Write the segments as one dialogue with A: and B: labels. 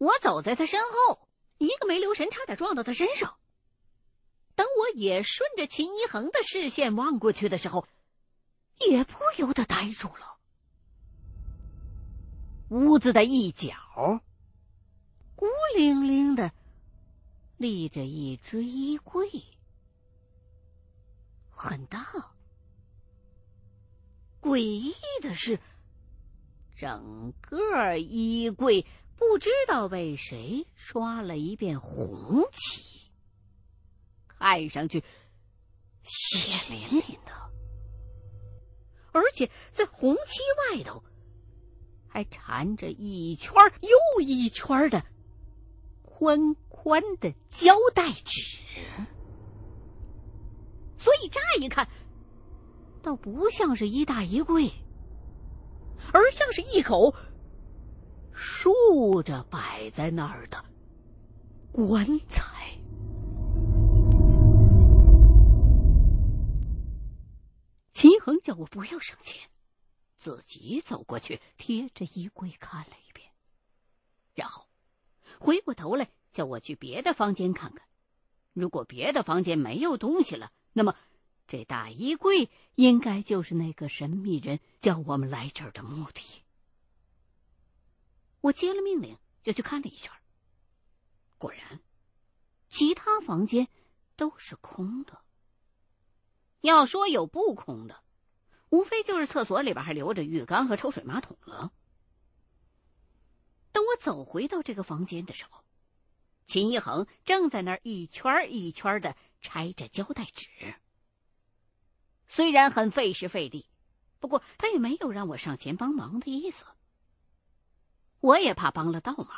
A: 我走在他身后，一个没留神，差点撞到他身上。等我也顺着秦一恒的视线望过去的时候，也不由得呆住了。屋子的一角，孤零零的立着一只衣柜，很大。诡异的是，整个衣柜不知道被谁刷了一遍红漆，看上去血淋淋的，而且在红漆外头还缠着一圈又一圈的宽宽的胶带纸，所以乍一看。倒不像是一大衣柜，而像是一口竖着摆在那儿的棺材。秦恒叫我不要上前，自己走过去，贴着衣柜看了一遍，然后回过头来叫我去别的房间看看。如果别的房间没有东西了，那么。这大衣柜应该就是那个神秘人叫我们来这儿的目的。我接了命令，就去看了一圈。果然，其他房间都是空的。要说有不空的，无非就是厕所里边还留着浴缸和抽水马桶了。等我走回到这个房间的时候，秦一恒正在那儿一圈一圈的拆着胶带纸。虽然很费时费力，不过他也没有让我上前帮忙的意思。我也怕帮了倒忙，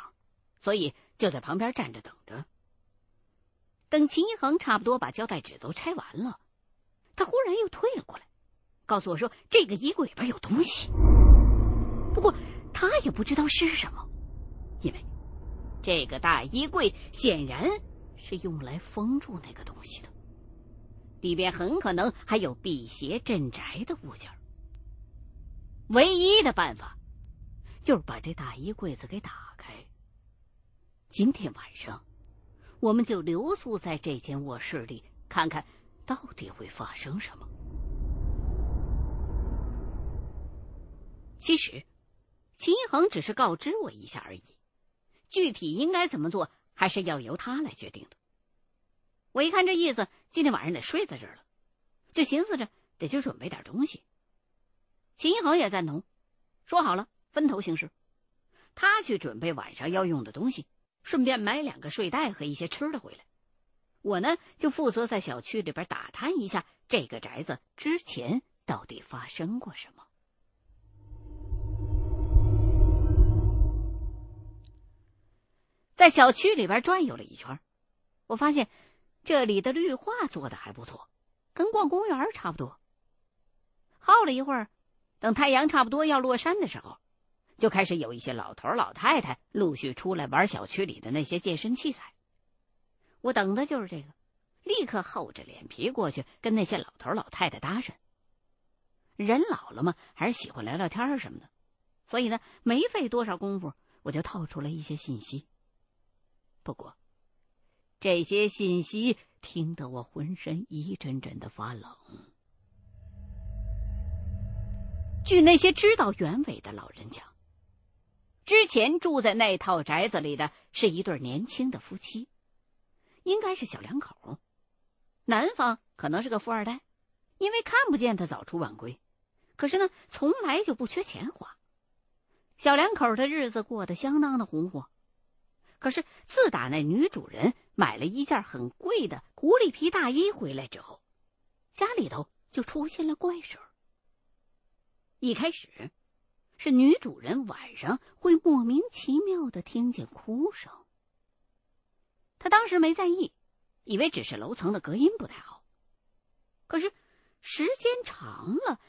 A: 所以就在旁边站着等着。等秦一恒差不多把胶带纸都拆完了，他忽然又退了过来，告诉我说：“这个衣柜里边有东西。”不过他也不知道是什么，因为这个大衣柜显然是用来封住那个东西的。里边很可能还有辟邪镇宅的物件唯一的办法就是把这大衣柜子给打开。今天晚上，我们就留宿在这间卧室里，看看到底会发生什么。其实，秦一恒只是告知我一下而已，具体应该怎么做，还是要由他来决定的。我一看这意思，今天晚上得睡在这儿了，就寻思着得去准备点东西。秦一恒也赞同，说好了分头行事，他去准备晚上要用的东西，顺便买两个睡袋和一些吃的回来。我呢就负责在小区里边打探一下这个宅子之前到底发生过什么。在小区里边转悠了一圈，我发现。这里的绿化做的还不错，跟逛公园差不多。耗了一会儿，等太阳差不多要落山的时候，就开始有一些老头老太太陆续出来玩小区里的那些健身器材。我等的就是这个，立刻厚着脸皮过去跟那些老头老太太搭讪。人老了嘛，还是喜欢聊聊天什么的，所以呢，没费多少功夫，我就套出了一些信息。不过。这些信息听得我浑身一阵阵的发冷。据那些知道原委的老人讲，之前住在那套宅子里的是一对年轻的夫妻，应该是小两口。男方可能是个富二代，因为看不见他早出晚归，可是呢，从来就不缺钱花。小两口的日子过得相当的红火。可是自打那女主人买了一件很贵的狐狸皮大衣回来之后，家里头就出现了怪事儿。一开始，是女主人晚上会莫名其妙的听见哭声。她当时没在意，以为只是楼层的隔音不太好。可是时间长了，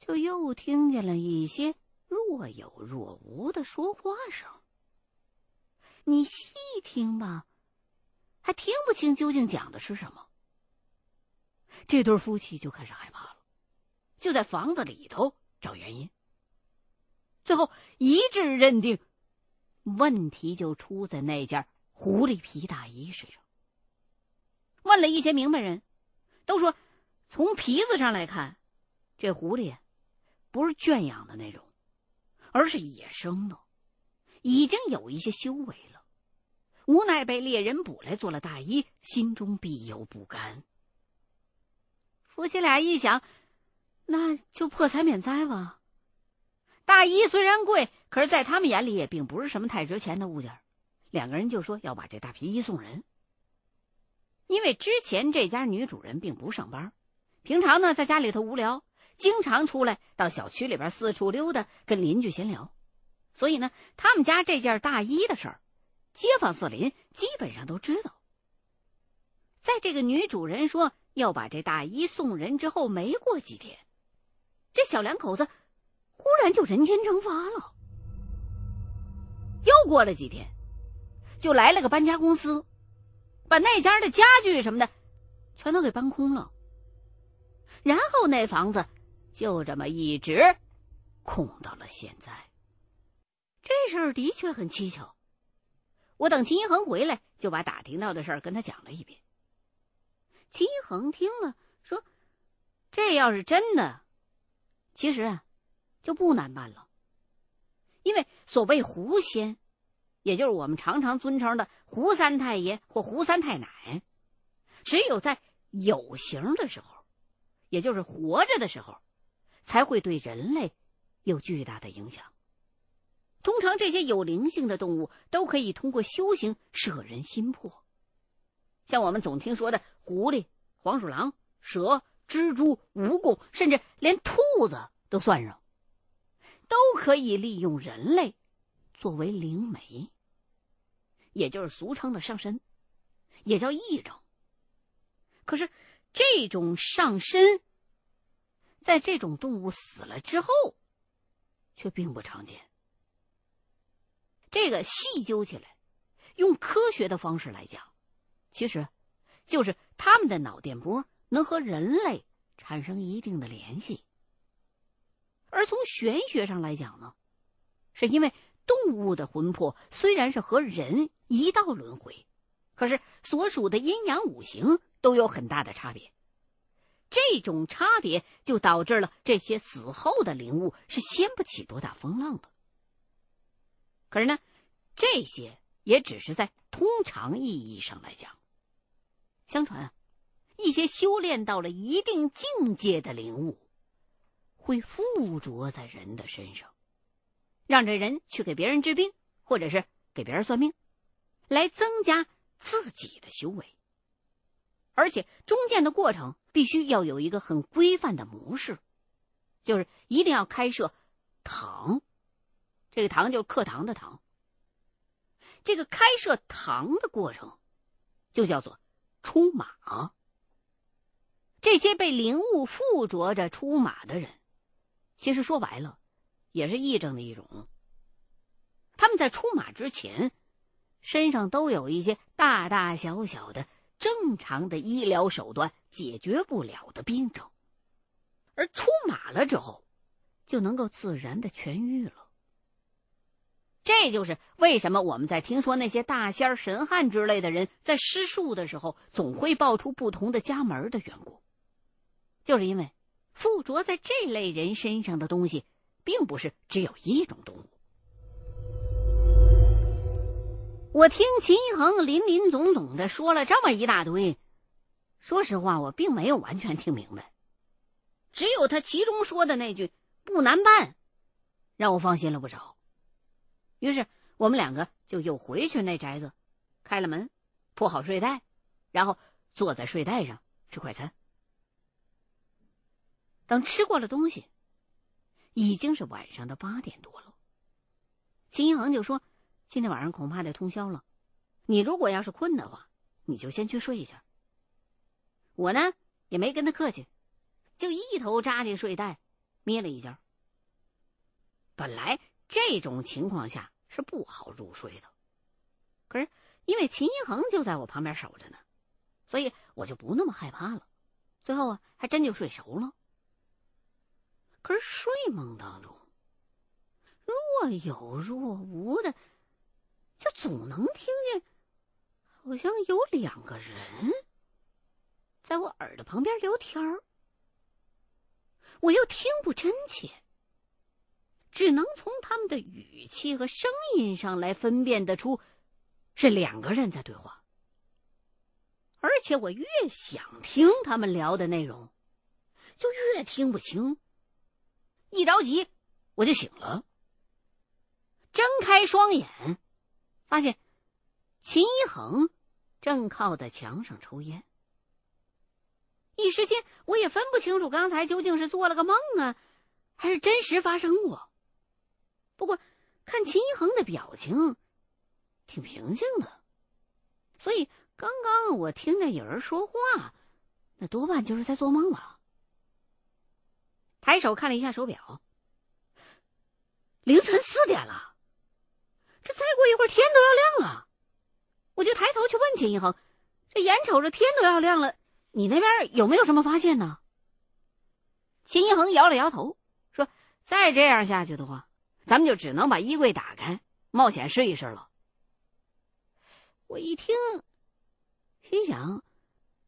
A: 就又听见了一些若有若无的说话声。你细听吧，还听不清究竟讲的是什么。这对夫妻就开始害怕了，就在房子里头找原因。最后一致认定，问题就出在那件狐狸皮大衣身上。问了一些明白人，都说从皮子上来看，这狐狸不是圈养的那种，而是野生的，已经有一些修为了。无奈被猎人捕来做了大衣，心中必有不甘。夫妻俩一想，那就破财免灾吧。大衣虽然贵，可是在他们眼里也并不是什么太值钱的物件。两个人就说要把这大皮衣送人。因为之前这家女主人并不上班，平常呢在家里头无聊，经常出来到小区里边四处溜达，跟邻居闲聊，所以呢，他们家这件大衣的事儿。街坊四邻基本上都知道。在这个女主人说要把这大衣送人之后，没过几天，这小两口子忽然就人间蒸发了。又过了几天，就来了个搬家公司，把那家的家具什么的全都给搬空了。然后那房子就这么一直空到了现在。这事儿的确很蹊跷。我等秦一恒回来，就把打听到的事儿跟他讲了一遍。秦一恒听了，说：“这要是真的，其实啊，就不难办了。因为所谓狐仙，也就是我们常常尊称的胡三太爷或胡三太奶，只有在有形的时候，也就是活着的时候，才会对人类有巨大的影响。”通常这些有灵性的动物都可以通过修行摄人心魄，像我们总听说的狐狸、黄鼠狼、蛇、蜘蛛、蜈蚣，甚至连兔子都算上，都可以利用人类作为灵媒，也就是俗称的上身，也叫异种。可是这种上身，在这种动物死了之后，却并不常见。这个细究起来，用科学的方式来讲，其实，就是他们的脑电波能和人类产生一定的联系。而从玄学上来讲呢，是因为动物的魂魄虽然是和人一道轮回，可是所属的阴阳五行都有很大的差别。这种差别就导致了这些死后的灵物是掀不起多大风浪的。可是呢，这些也只是在通常意义上来讲。相传啊，一些修炼到了一定境界的灵物，会附着在人的身上，让这人去给别人治病，或者是给别人算命，来增加自己的修为。而且中间的过程必须要有一个很规范的模式，就是一定要开设堂。这个堂就是课堂的堂。这个开设堂的过程，就叫做出马。这些被灵物附着着出马的人，其实说白了，也是癔症的一种。他们在出马之前，身上都有一些大大小小的正常的医疗手段解决不了的病症，而出马了之后，就能够自然的痊愈了。这就是为什么我们在听说那些大仙儿、神汉之类的人在施术的时候，总会爆出不同的家门的缘故，就是因为附着在这类人身上的东西，并不是只有一种动物。我听秦一恒林林总总的说了这么一大堆，说实话，我并没有完全听明白，只有他其中说的那句“不难办”，让我放心了不少。于是我们两个就又回去那宅子，开了门，铺好睡袋，然后坐在睡袋上吃快餐。等吃过了东西，已经是晚上的八点多了。秦一恒就说：“今天晚上恐怕得通宵了，你如果要是困的话，你就先去睡一下。”我呢也没跟他客气，就一头扎进睡袋，眯了一觉。本来。这种情况下是不好入睡的，可是因为秦一恒就在我旁边守着呢，所以我就不那么害怕了。最后啊，还真就睡熟了。可是睡梦当中，若有若无的，就总能听见，好像有两个人在我耳朵旁边聊天儿。我又听不真切，只能从他们的语气和声音上来分辨得出是两个人在对话。而且我越想听他们聊的内容，就越听不清。一着急，我就醒了，睁开双眼，发现秦一恒正靠在墙上抽烟。一时间，我也分不清楚刚才究竟是做了个梦啊，还是真实发生过。不过，看秦一恒的表情，挺平静的，所以刚刚我听着有人说话，那多半就是在做梦了。抬手看了一下手表，凌晨四点了，这再过一会儿天都要亮了。我就抬头去问秦一恒：“这眼瞅着天都要亮了。”你那边有没有什么发现呢？秦一恒摇了摇头，说：“再这样下去的话，咱们就只能把衣柜打开，冒险试一试了。”我一听，心想：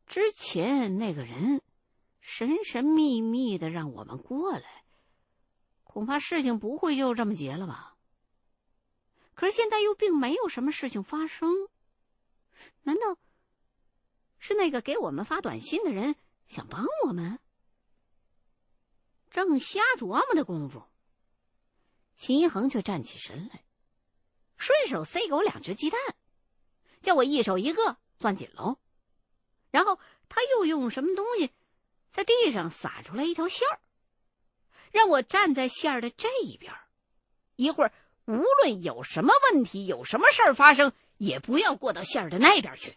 A: 之前那个人神神秘秘的让我们过来，恐怕事情不会就这么结了吧？可是现在又并没有什么事情发生，难道？是那个给我们发短信的人想帮我们。正瞎琢磨的功夫，秦一恒却站起身来，顺手塞给我两只鸡蛋，叫我一手一个攥紧喽。然后他又用什么东西地上撒出来一条线儿，让我站在线儿的这一边。一会儿无论有什么问题、有什么事儿发生，也不要过到线儿的那边去。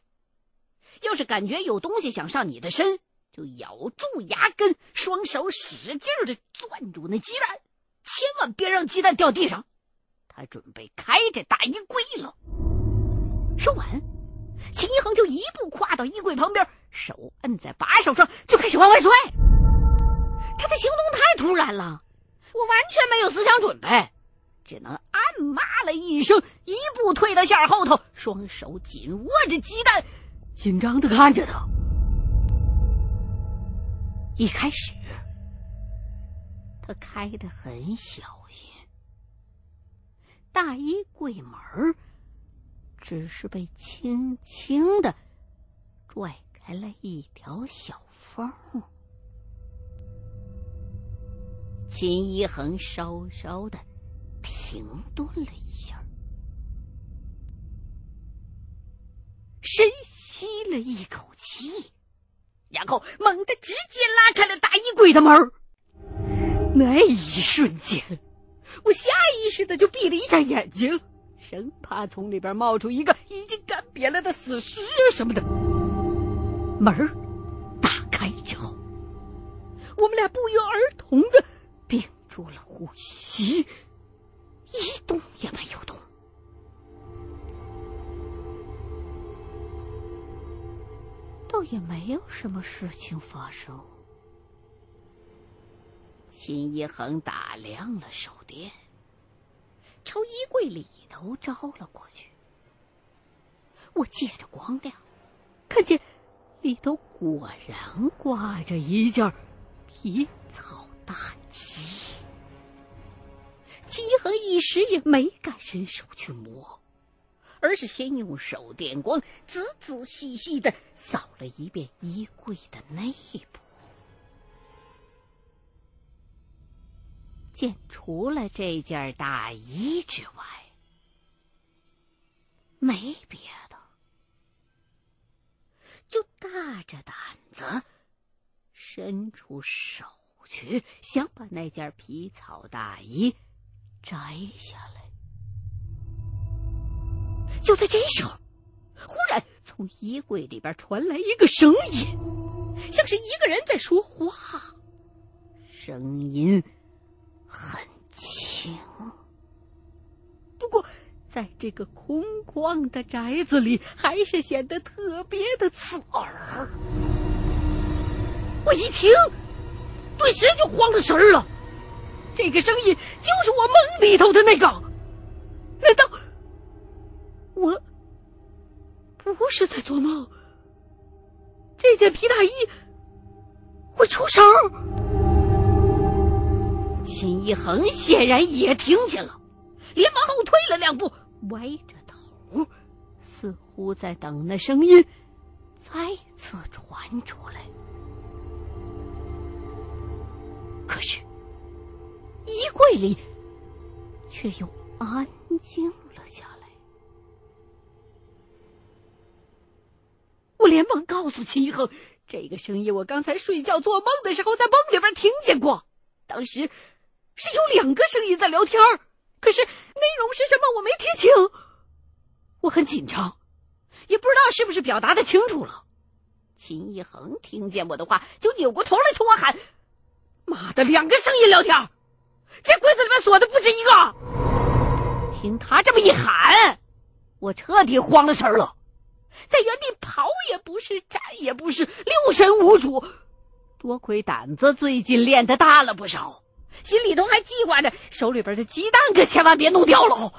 A: 要是感觉有东西想上你的身，就咬住牙根，双手使劲的攥住那鸡蛋，千万别让鸡蛋掉地上。他准备开着大衣柜了。说完，秦一恒就一步跨到衣柜旁边，手摁在把手上，就开始往外拽。他的行动太突然了，我完全没有思想准备，只能暗骂了一声，一步退到线后头，双手紧握着鸡蛋。紧张的看着他。一开始，他开的很小心，大衣柜门只是被轻轻的拽开了一条小缝。秦一恒稍稍的停顿了一下，深。吸了一口气，然后猛地直接拉开了大衣柜的门那一瞬间，我下意识的就闭了一下眼睛，生怕从里边冒出一个已经干瘪了的死尸什么的。门打开之后，我们俩不约而同的屏住了呼吸，一动也没有动。倒也没有什么事情发生。秦一恒打亮了手电，朝衣柜里头招了过去。我借着光亮，看见里头果然挂着一件皮草大衣。秦一恒一时也没敢伸手去摸。而是先用手电光仔仔细细的扫了一遍衣柜的内部，见除了这件大衣之外，没别的，就大着胆子伸出手去，想把那件皮草大衣摘下来。就在这时候，忽然从衣柜里边传来一个声音，像是一个人在说话，声音很轻。不过，在这个空旷的宅子里，还是显得特别的刺耳。我一听，顿时就慌了神儿了。这个声音就是我梦里头的那个，难道我？不是在做梦。这件皮大衣会出声。秦一恒显然也听见了，连忙后退了两步，歪着头，似乎在等那声音再次传出来。可是，衣柜里却又安静了下来。我连忙告诉秦一恒：“这个声音我刚才睡觉做梦的时候，在梦里边听见过。当时是有两个声音在聊天可是内容是什么我没听清。我很紧张，也不知道是不是表达的清楚了。”秦一恒听见我的话，就扭过头来冲我喊。妈的，两个声音聊天，这柜子里面锁的不止一个。听他这么一喊，我彻底慌了神了，在原地跑也不是，站也不是，六神无主。多亏胆子最近练的大了不少，心里头还记挂着手里边的鸡蛋可千万别弄掉了。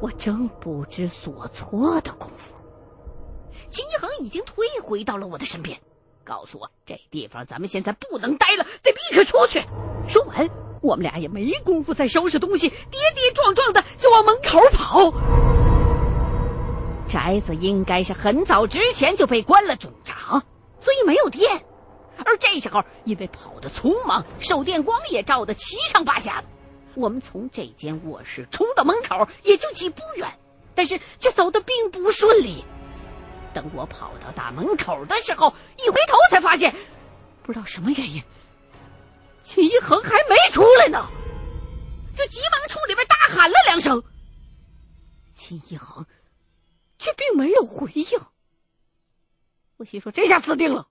A: 我正不知所措的功夫，金一恒已经退回到了我的身边。告诉我，这地方咱们现在不能待了，得立刻出去。说完，我们俩也没工夫再收拾东西，跌跌撞撞的就往门口跑。宅子应该是很早之前就被关了总闸，所以没有电。而这时候，因为跑得匆忙，手电光也照得七上八下的。我们从这间卧室冲到门口，也就几步远，但是却走得并不顺利。等我跑到大门口的时候，一回头才发现，不知道什么原因，秦一恒还没出来呢，就急忙冲里边大喊了两声。秦一恒却并没有回应。我心说这下死定了，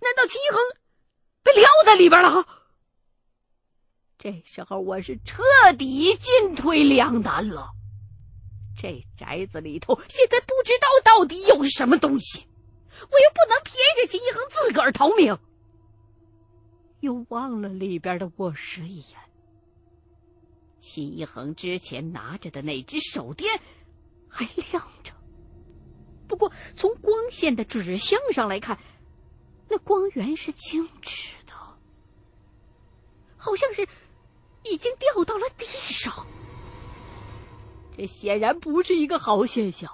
A: 难道秦一恒被撂在里边了？这时候我是彻底进退两难了。这宅子里头现在不知道到底有什么东西，我又不能撇下秦一恒自个儿逃命，又望了里边的卧室一眼。秦一恒之前拿着的那只手电还亮着，不过从光线的指向上来看，那光源是静止的，好像是已经掉到了地上。这显然不是一个好现象，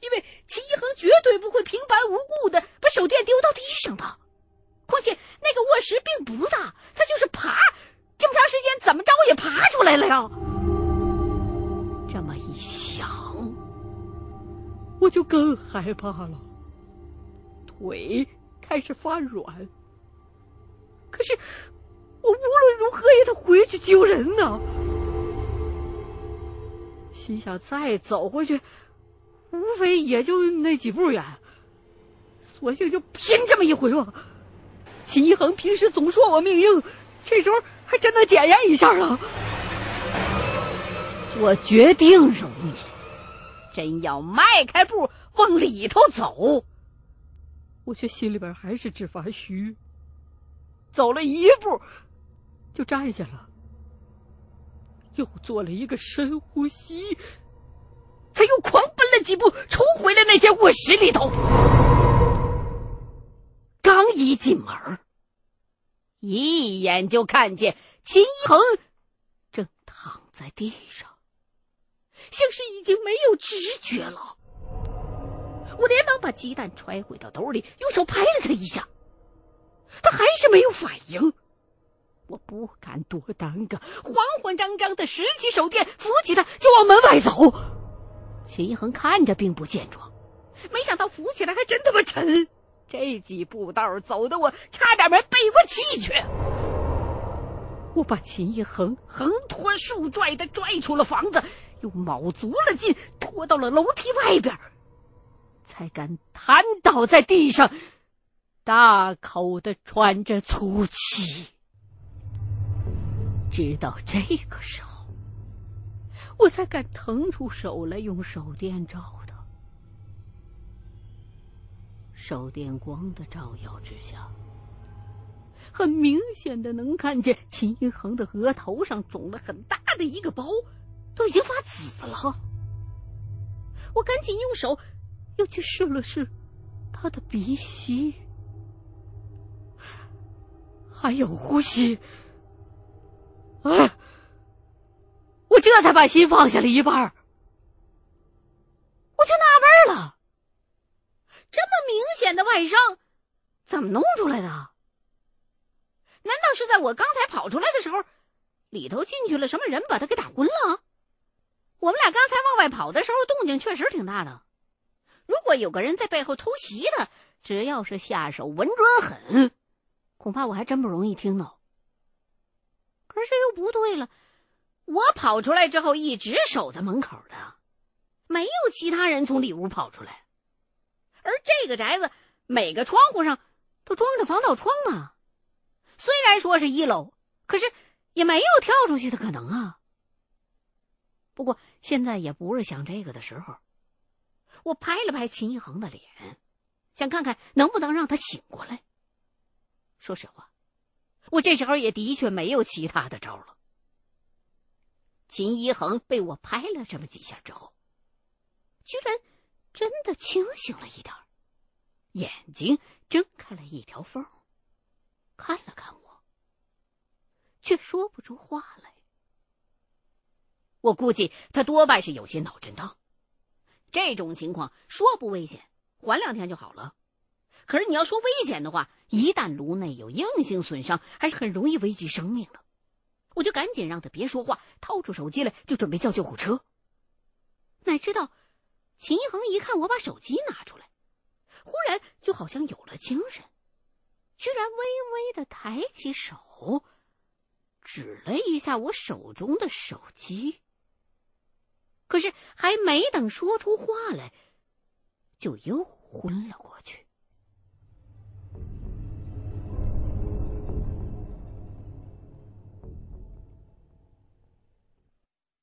A: 因为秦一恒绝对不会平白无故的把手电丢到地上的。况且那个卧室并不大，他就是爬这么长时间，怎么着也爬出来了呀。这么一想，我就更害怕了，腿开始发软。可是我无论如何也得回去救人呢。心想再走回去，无非也就那几步远，索性就拼这么一回吧。秦一恒平时总说我命硬，这时候还真的检验一下了。我决定容易，真要迈开步往里头走，我却心里边还是直发虚。走了一步，就站下了。又做了一个深呼吸，他又狂奔了几步，冲回了那间卧室里头。刚一进门，一眼就看见秦一恒正躺在地上，像是已经没有知觉了。我连忙把鸡蛋揣回到兜里，用手拍了他一下，他还是没有反应。我不敢多耽搁，慌慌张张的拾起手电，扶起他就往门外走。秦一恒看着并不健壮，没想到扶起来还真他妈沉。这几步道走的我差点没背过气去。我把秦一恒横拖竖拽的拽出了房子，又卯足了劲拖到了楼梯外边，才敢瘫倒在地上，大口的喘着粗气。直到这个时候，我才敢腾出手来用手电照他。手电光的照耀之下，很明显的能看见秦一恒的额头上肿了很大的一个包，都已经发紫了。我赶紧用手又去试了试他的鼻息，还有呼吸。哎，我这才把心放下了一半我就纳闷了，这么明显的外伤，怎么弄出来的？难道是在我刚才跑出来的时候，里头进去了什么人，把他给打昏了？我们俩刚才往外跑的时候，动静确实挺大的。如果有个人在背后偷袭他，只要是下手稳准狠，恐怕我还真不容易听到。可是这又不对了，我跑出来之后一直守在门口的，没有其他人从里屋跑出来。而这个宅子每个窗户上都装着防盗窗啊，虽然说是一楼，可是也没有跳出去的可能啊。不过现在也不是想这个的时候，我拍了拍秦一恒的脸，想看看能不能让他醒过来。说实话。我这时候也的确没有其他的招了。秦一恒被我拍了这么几下之后，居然真的清醒了一点眼睛睁开了一条缝，看了看我，却说不出话来。我估计他多半是有些脑震荡，这种情况说不危险，缓两天就好了。可是你要说危险的话，一旦颅内有硬性损伤，还是很容易危及生命的。我就赶紧让他别说话，掏出手机来就准备叫救护车。哪知道，秦一恒一看我把手机拿出来，忽然就好像有了精神，居然微微的抬起手，指了一下我手中的手机。可是还没等说出话来，就又昏了过去。